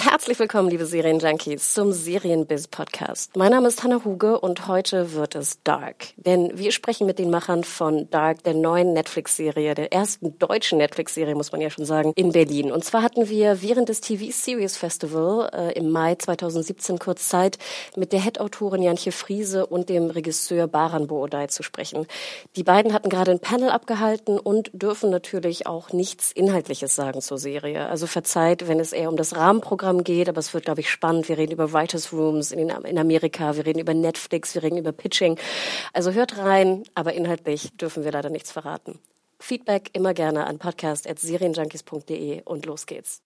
Herzlich willkommen, liebe Serienjunkies, zum Serienbiz-Podcast. Mein Name ist Hannah Huge und heute wird es Dark. Denn wir sprechen mit den Machern von Dark, der neuen Netflix-Serie, der ersten deutschen Netflix-Serie, muss man ja schon sagen, in Berlin. Und zwar hatten wir während des TV Series Festival äh, im Mai 2017 kurz Zeit, mit der Head-Autorin Janche Friese und dem Regisseur Baran Boodai zu sprechen. Die beiden hatten gerade ein Panel abgehalten und dürfen natürlich auch nichts Inhaltliches sagen zur Serie. Also verzeiht, wenn es eher um das Rahmenprogramm Programm geht, aber es wird, glaube ich, spannend. Wir reden über Writers Rooms in, in Amerika, wir reden über Netflix, wir reden über Pitching. Also hört rein, aber inhaltlich dürfen wir leider nichts verraten. Feedback immer gerne an podcast.serienjunkies.de und los geht's.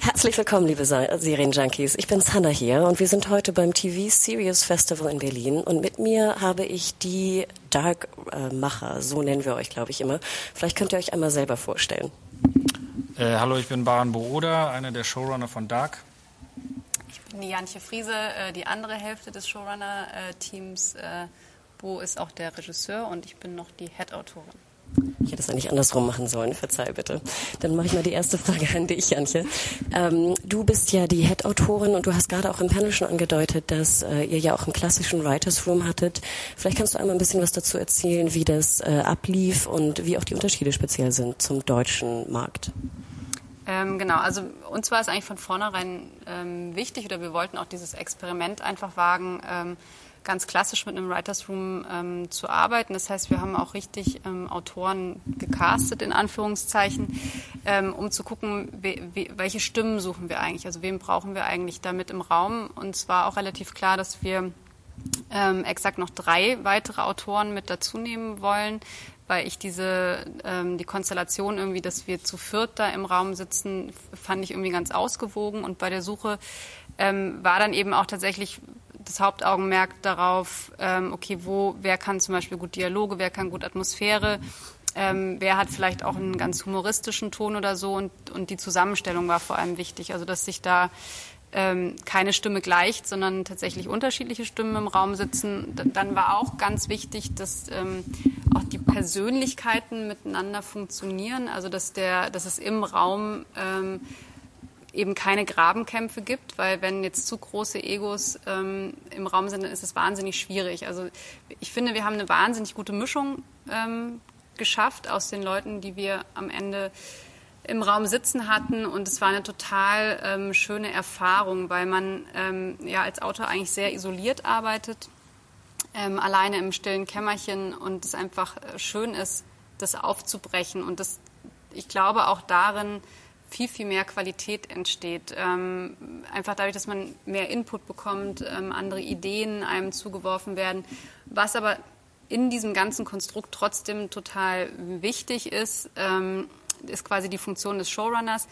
Herzlich willkommen, liebe Serienjunkies. Ich bin Hannah hier und wir sind heute beim TV Series Festival in Berlin und mit mir habe ich die Dark-Macher, so nennen wir euch, glaube ich, immer. Vielleicht könnt ihr euch einmal selber vorstellen. Äh, hallo, ich bin Baran Booda, einer der Showrunner von Dark. Ich bin die Janche Friese, äh, die andere Hälfte des Showrunner-Teams. Äh, Bo ist auch der Regisseur und ich bin noch die Head-Autorin. Ich hätte es eigentlich andersrum machen sollen, verzeih bitte. Dann mache ich mal die erste Frage an dich, Janche. Ähm, du bist ja die Head-Autorin und du hast gerade auch im Panel schon angedeutet, dass äh, ihr ja auch einen klassischen Writers Room hattet. Vielleicht kannst du einmal ein bisschen was dazu erzählen, wie das äh, ablief und wie auch die Unterschiede speziell sind zum deutschen Markt. Ähm, genau, also uns war es eigentlich von vornherein ähm, wichtig oder wir wollten auch dieses Experiment einfach wagen, ähm, ganz klassisch mit einem Writers Room ähm, zu arbeiten. Das heißt, wir haben auch richtig ähm, Autoren gecastet, in Anführungszeichen, ähm, um zu gucken, we, we, welche Stimmen suchen wir eigentlich, also wen brauchen wir eigentlich damit im Raum. Und es war auch relativ klar, dass wir ähm, exakt noch drei weitere Autoren mit dazu nehmen wollen, weil ich diese ähm, die Konstellation irgendwie, dass wir zu viert da im Raum sitzen, fand ich irgendwie ganz ausgewogen. Und bei der Suche ähm, war dann eben auch tatsächlich das Hauptaugenmerk darauf, ähm, okay, wo, wer kann zum Beispiel gut Dialoge, wer kann gut Atmosphäre, ähm, wer hat vielleicht auch einen ganz humoristischen Ton oder so. Und, und die Zusammenstellung war vor allem wichtig, also dass sich da ähm, keine Stimme gleicht, sondern tatsächlich unterschiedliche Stimmen im Raum sitzen. Dann war auch ganz wichtig, dass ähm, auch die Persönlichkeiten miteinander funktionieren, also dass, der, dass es im Raum ähm, eben keine Grabenkämpfe gibt, weil wenn jetzt zu große Egos ähm, im Raum sind, dann ist es wahnsinnig schwierig. Also ich finde, wir haben eine wahnsinnig gute Mischung ähm, geschafft aus den Leuten, die wir am Ende im Raum sitzen hatten. Und es war eine total ähm, schöne Erfahrung, weil man ähm, ja als Autor eigentlich sehr isoliert arbeitet, ähm, alleine im stillen Kämmerchen. Und es einfach äh, schön ist, das aufzubrechen. Und das, ich glaube auch darin viel, viel mehr Qualität entsteht. Ähm, einfach dadurch, dass man mehr Input bekommt, ähm, andere Ideen einem zugeworfen werden, was aber in diesem ganzen Konstrukt trotzdem total wichtig ist, ähm, ist quasi die Funktion des Showrunners,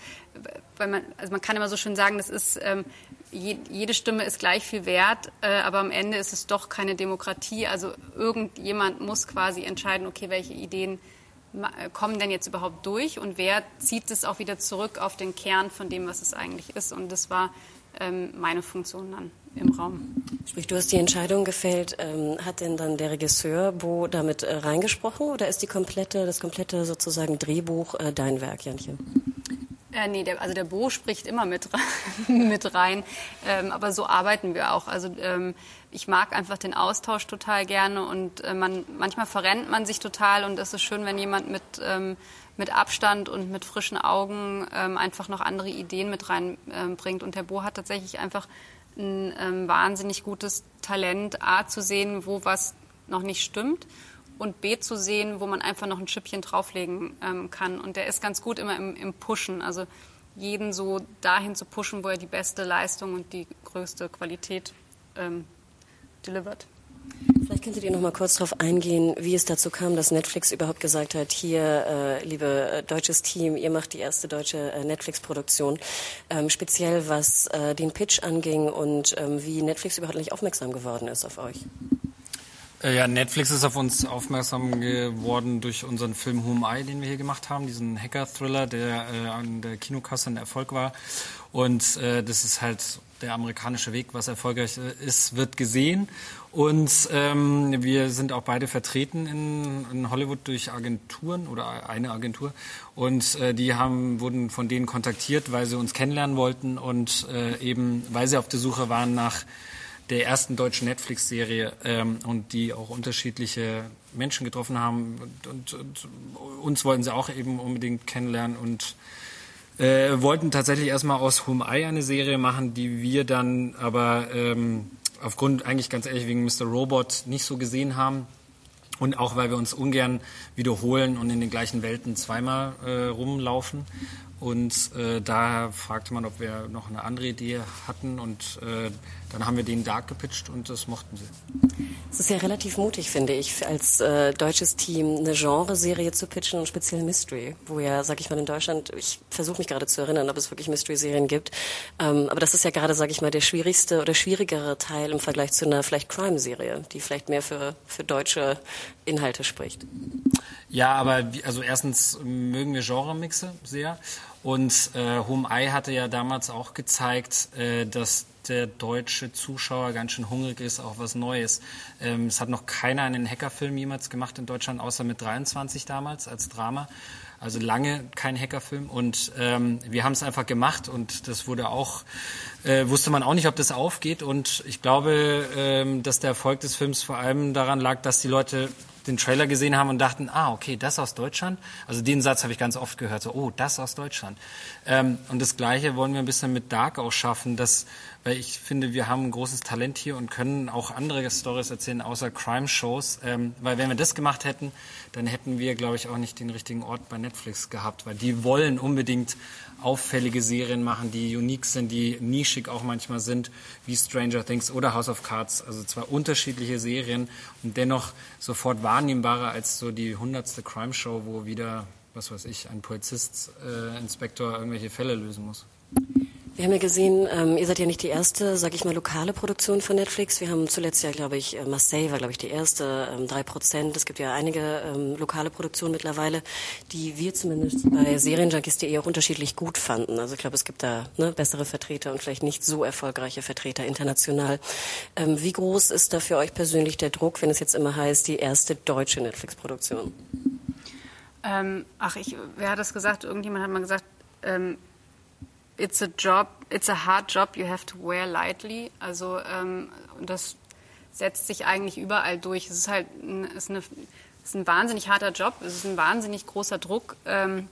weil man, also man kann immer so schön sagen, das ist ähm, je, jede Stimme ist gleich viel wert, äh, aber am Ende ist es doch keine Demokratie. Also irgendjemand muss quasi entscheiden, okay, welche Ideen kommen denn jetzt überhaupt durch und wer zieht es auch wieder zurück auf den Kern von dem, was es eigentlich ist. Und das war meine Funktion dann im Raum. Sprich, du hast die Entscheidung gefällt. Ähm, hat denn dann der Regisseur Bo damit äh, reingesprochen oder ist die komplette, das komplette sozusagen Drehbuch äh, dein Werk, Janchen? Äh, nee, der, also der Bo spricht immer mit, mit rein, ähm, aber so arbeiten wir auch. Also ähm, ich mag einfach den Austausch total gerne und äh, man, manchmal verrennt man sich total und es ist schön, wenn jemand mit, ähm, mit Abstand und mit frischen Augen ähm, einfach noch andere Ideen mit reinbringt. Ähm, und der Bo hat tatsächlich einfach ein ähm, wahnsinnig gutes Talent, A zu sehen, wo was noch nicht stimmt und B zu sehen, wo man einfach noch ein Schippchen drauflegen ähm, kann. Und der ist ganz gut immer im, im Pushen, also jeden so dahin zu pushen, wo er die beste Leistung und die größte Qualität ähm, delivert. Vielleicht könntet ihr noch mal kurz darauf eingehen, wie es dazu kam, dass Netflix überhaupt gesagt hat, hier, äh, liebe äh, deutsches Team, ihr macht die erste deutsche äh, Netflix-Produktion, ähm, speziell was äh, den Pitch anging und ähm, wie Netflix überhaupt nicht aufmerksam geworden ist auf euch. Äh, ja, Netflix ist auf uns aufmerksam geworden durch unseren Film Whom I, den wir hier gemacht haben, diesen Hacker-Thriller, der an der Kinokasse ein Erfolg war. Und äh, das ist halt der amerikanische Weg, was erfolgreich ist, wird gesehen. Und ähm, wir sind auch beide vertreten in, in Hollywood durch Agenturen oder eine Agentur. Und äh, die haben, wurden von denen kontaktiert, weil sie uns kennenlernen wollten und äh, eben, weil sie auf der Suche waren nach der ersten deutschen Netflix-Serie ähm, und die auch unterschiedliche Menschen getroffen haben. Und, und, und, uns wollten sie auch eben unbedingt kennenlernen und äh, wollten tatsächlich erstmal aus Home Eye eine Serie machen, die wir dann aber ähm, aufgrund eigentlich ganz ehrlich wegen Mr. Robot nicht so gesehen haben. Und auch weil wir uns ungern wiederholen und in den gleichen Welten zweimal äh, rumlaufen. Und äh, daher fragte man, ob wir noch eine andere Idee hatten. Und äh, dann haben wir den Dark gepitcht und das mochten sie. Es ist ja relativ mutig, finde ich, als äh, deutsches Team eine Genreserie zu pitchen und speziell Mystery, wo ja, sag ich mal, in Deutschland, ich versuche mich gerade zu erinnern, ob es wirklich Mystery-Serien gibt. Ähm, aber das ist ja gerade, sag ich mal, der schwierigste oder schwierigere Teil im Vergleich zu einer vielleicht Crime-Serie, die vielleicht mehr für, für deutsche Inhalte spricht. Ja, aber also erstens mögen wir Genremixe sehr. Und äh, Home Eye hatte ja damals auch gezeigt, äh, dass der deutsche Zuschauer ganz schön hungrig ist auf was Neues. Ähm, es hat noch keiner einen Hackerfilm jemals gemacht in Deutschland, außer mit 23 damals als Drama. Also lange kein Hackerfilm. Und ähm, wir haben es einfach gemacht und das wurde auch, äh, wusste man auch nicht, ob das aufgeht. Und ich glaube, ähm, dass der Erfolg des Films vor allem daran lag, dass die Leute den Trailer gesehen haben und dachten, ah, okay, das aus Deutschland. Also den Satz habe ich ganz oft gehört, so, oh, das aus Deutschland. Ähm, und das Gleiche wollen wir ein bisschen mit Dark auch schaffen, dass, weil ich finde, wir haben ein großes Talent hier und können auch andere Stories erzählen, außer Crime-Shows. Ähm, weil wenn wir das gemacht hätten, dann hätten wir, glaube ich, auch nicht den richtigen Ort bei Netflix gehabt, weil die wollen unbedingt auffällige Serien machen, die unique sind, die nischig auch manchmal sind, wie Stranger Things oder House of Cards. Also zwar unterschiedliche Serien und dennoch sofort wahrnehmbarer als so die hundertste Crime-Show, wo wieder, was weiß ich, ein Polizist, äh, Inspektor irgendwelche Fälle lösen muss. Wir haben ja gesehen, ähm, ihr seid ja nicht die erste, sag ich mal, lokale Produktion von Netflix. Wir haben zuletzt ja, glaube ich, äh, Marseille war, glaube ich, die erste, ähm, drei Prozent. Es gibt ja einige ähm, lokale Produktionen mittlerweile, die wir zumindest bei Serienjunkies.de auch unterschiedlich gut fanden. Also ich glaube, es gibt da ne, bessere Vertreter und vielleicht nicht so erfolgreiche Vertreter international. Ähm, wie groß ist da für euch persönlich der Druck, wenn es jetzt immer heißt, die erste deutsche Netflix-Produktion? Ähm, ach, ich, wer hat das gesagt? Irgendjemand hat mal gesagt, ähm, it's a job, it's a hard job you have to wear lightly. Also ähm, das setzt sich eigentlich überall durch. Es ist halt ein, ist eine, ist ein wahnsinnig harter Job, es ist ein wahnsinnig großer Druck. Ähm,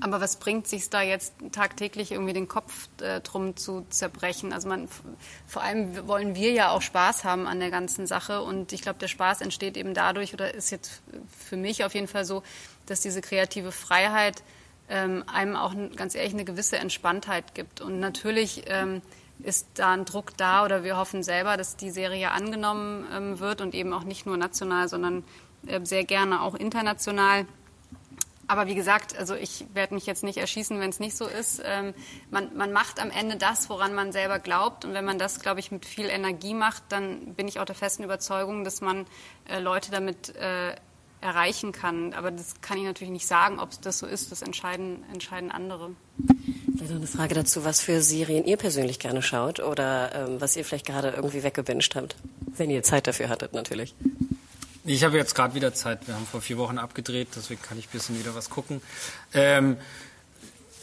aber was bringt sich da jetzt tagtäglich irgendwie den Kopf äh, drum zu zerbrechen? Also man, vor allem wollen wir ja auch Spaß haben an der ganzen Sache und ich glaube, der Spaß entsteht eben dadurch oder ist jetzt für mich auf jeden Fall so, dass diese kreative Freiheit ähm, einem auch ganz ehrlich eine gewisse Entspanntheit gibt. Und natürlich ähm, ist da ein Druck da oder wir hoffen selber, dass die Serie angenommen ähm, wird und eben auch nicht nur national, sondern äh, sehr gerne auch international. Aber wie gesagt, also ich werde mich jetzt nicht erschießen, wenn es nicht so ist. Ähm, man, man, macht am Ende das, woran man selber glaubt. Und wenn man das, glaube ich, mit viel Energie macht, dann bin ich auch der festen Überzeugung, dass man äh, Leute damit äh, erreichen kann. Aber das kann ich natürlich nicht sagen, ob das so ist. Das entscheiden, entscheiden andere. Vielleicht noch eine Frage dazu, was für Serien ihr persönlich gerne schaut oder ähm, was ihr vielleicht gerade irgendwie weggebinged habt, wenn ihr Zeit dafür hattet natürlich. Ich habe jetzt gerade wieder Zeit. Wir haben vor vier Wochen abgedreht, deswegen kann ich ein bisschen wieder was gucken. Ähm,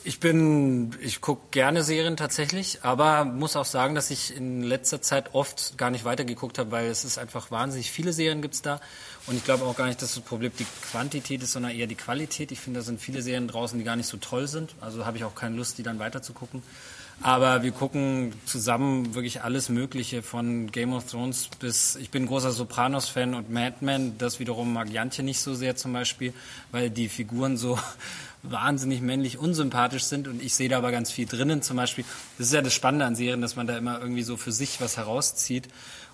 ich bin, ich gucke gerne Serien tatsächlich, aber muss auch sagen, dass ich in letzter Zeit oft gar nicht weitergeguckt habe, weil es ist einfach wahnsinnig viele Serien gibt's da und ich glaube auch gar nicht, dass das Problem die Quantität ist, sondern eher die Qualität. Ich finde, da sind viele Serien draußen, die gar nicht so toll sind. Also habe ich auch keine Lust, die dann weiterzugucken. Aber wir gucken zusammen wirklich alles Mögliche von Game of Thrones bis, ich bin großer Sopranos-Fan und Mad Men. Das wiederum mag Jantje nicht so sehr zum Beispiel, weil die Figuren so wahnsinnig männlich unsympathisch sind und ich sehe da aber ganz viel drinnen zum Beispiel. Das ist ja das Spannende an Serien, dass man da immer irgendwie so für sich was herauszieht.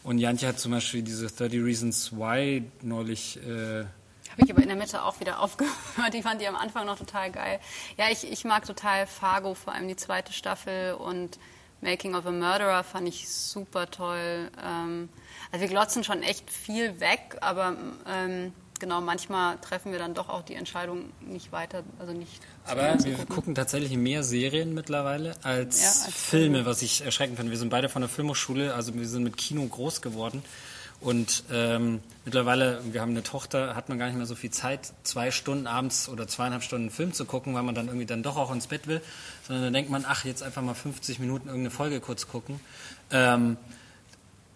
Und Jantje hat zum Beispiel diese 30 Reasons Why neulich äh, habe ich aber in der Mitte auch wieder aufgehört. Ich fand die am Anfang noch total geil. Ja, ich, ich mag total Fargo, vor allem die zweite Staffel und Making of a Murderer fand ich super toll. Ähm, also wir glotzen schon echt viel weg, aber ähm, genau, manchmal treffen wir dann doch auch die Entscheidung nicht weiter, also nicht. Aber wir gucken. gucken. tatsächlich mehr Serien mittlerweile als, ja, als Filme, was ich erschreckend finde. Wir sind beide von der Filmhochschule, also wir sind mit Kino groß geworden. Und ähm, mittlerweile, wir haben eine Tochter, hat man gar nicht mehr so viel Zeit, zwei Stunden abends oder zweieinhalb Stunden einen Film zu gucken, weil man dann irgendwie dann doch auch ins Bett will, sondern dann denkt man, ach, jetzt einfach mal 50 Minuten irgendeine Folge kurz gucken. Ähm,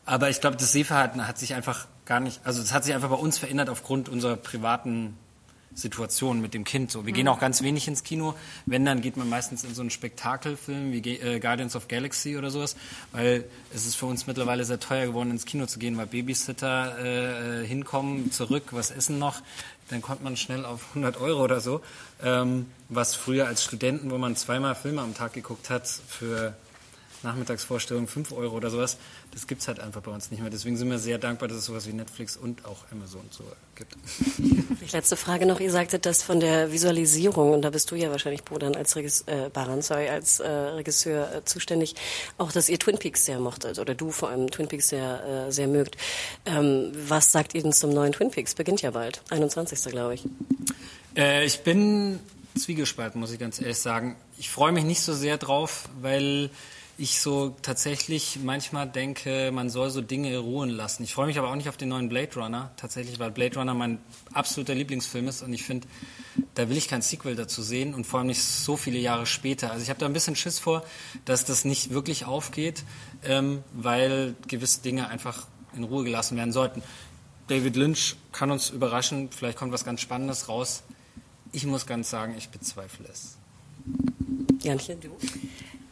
aber ich glaube, das Sehverhalten hat sich einfach gar nicht, also es hat sich einfach bei uns verändert aufgrund unserer privaten Situation mit dem Kind. So, wir mhm. gehen auch ganz wenig ins Kino. Wenn, dann geht man meistens in so einen Spektakelfilm wie äh, Guardians of Galaxy oder sowas, weil es ist für uns mittlerweile sehr teuer geworden, ins Kino zu gehen, weil Babysitter äh, äh hinkommen, zurück, was essen noch, dann kommt man schnell auf 100 Euro oder so. Ähm, was früher als Studenten, wo man zweimal Filme am Tag geguckt hat, für Nachmittagsvorstellung 5 Euro oder sowas, das gibt es halt einfach bei uns nicht mehr. Deswegen sind wir sehr dankbar, dass es sowas wie Netflix und auch Amazon so gibt. Letzte Frage noch. Ihr sagtet das von der Visualisierung, und da bist du ja wahrscheinlich, Bodan, als, Regis äh, Baran, sorry, als äh, Regisseur äh, zuständig, auch, dass ihr Twin Peaks sehr mochtet, oder du vor allem Twin Peaks sehr, äh, sehr mögt. Ähm, was sagt ihr denn zum neuen Twin Peaks? Beginnt ja bald, 21. glaube ich. Äh, ich bin zwiegespalten, muss ich ganz ehrlich sagen. Ich freue mich nicht so sehr drauf, weil ich so tatsächlich manchmal denke, man soll so Dinge ruhen lassen. Ich freue mich aber auch nicht auf den neuen Blade Runner, tatsächlich, weil Blade Runner mein absoluter Lieblingsfilm ist und ich finde, da will ich kein Sequel dazu sehen und vor allem nicht so viele Jahre später. Also ich habe da ein bisschen Schiss vor, dass das nicht wirklich aufgeht, ähm, weil gewisse Dinge einfach in Ruhe gelassen werden sollten. David Lynch kann uns überraschen, vielleicht kommt was ganz Spannendes raus. Ich muss ganz sagen, ich bezweifle es. Janchen, du?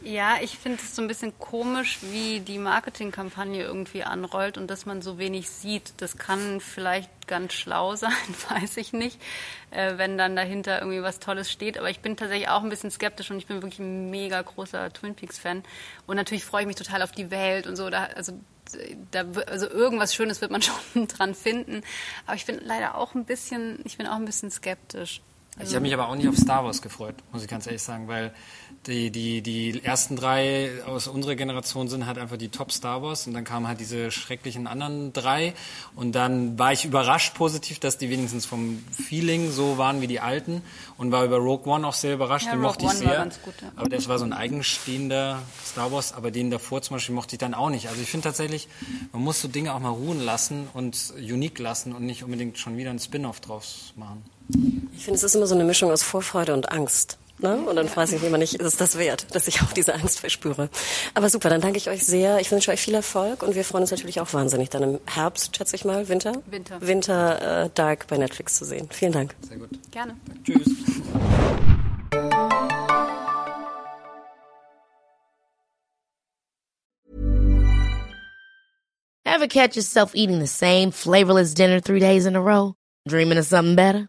Ja, ich finde es so ein bisschen komisch, wie die Marketingkampagne irgendwie anrollt und dass man so wenig sieht. Das kann vielleicht ganz schlau sein, weiß ich nicht, äh, wenn dann dahinter irgendwie was Tolles steht. Aber ich bin tatsächlich auch ein bisschen skeptisch und ich bin wirklich ein mega großer Twin Peaks-Fan. Und natürlich freue ich mich total auf die Welt und so. Da, also, da, also irgendwas Schönes wird man schon dran finden. Aber ich bin leider auch ein bisschen, ich bin auch ein bisschen skeptisch. Ich habe mich aber auch nicht auf Star Wars gefreut, muss ich ganz ehrlich sagen, weil die, die, die ersten drei aus unserer Generation sind halt einfach die Top Star Wars und dann kamen halt diese schrecklichen anderen drei und dann war ich überrascht positiv, dass die wenigstens vom Feeling so waren wie die alten und war über Rogue One auch sehr überrascht, ja, den Rogue mochte ich One sehr. Gut, ja. Aber das war so ein eigenstehender Star Wars, aber den davor zum Beispiel mochte ich dann auch nicht. Also ich finde tatsächlich, man muss so Dinge auch mal ruhen lassen und unique lassen und nicht unbedingt schon wieder ein Spin-off draus machen. Ich finde, es ist immer so eine Mischung aus Vorfreude und Angst. Ne? Und dann frage ich mich immer nicht, ist es das wert, dass ich auch diese Angst verspüre. Aber super, dann danke ich euch sehr. Ich wünsche euch viel Erfolg und wir freuen uns natürlich auch wahnsinnig, dann im Herbst, schätze ich mal, Winter? Winter. Winter äh, Dark bei Netflix zu sehen. Vielen Dank. Sehr gut. Gerne. Tschüss. Ever catch yourself eating the same flavorless dinner three days in a row? Dreaming of something better?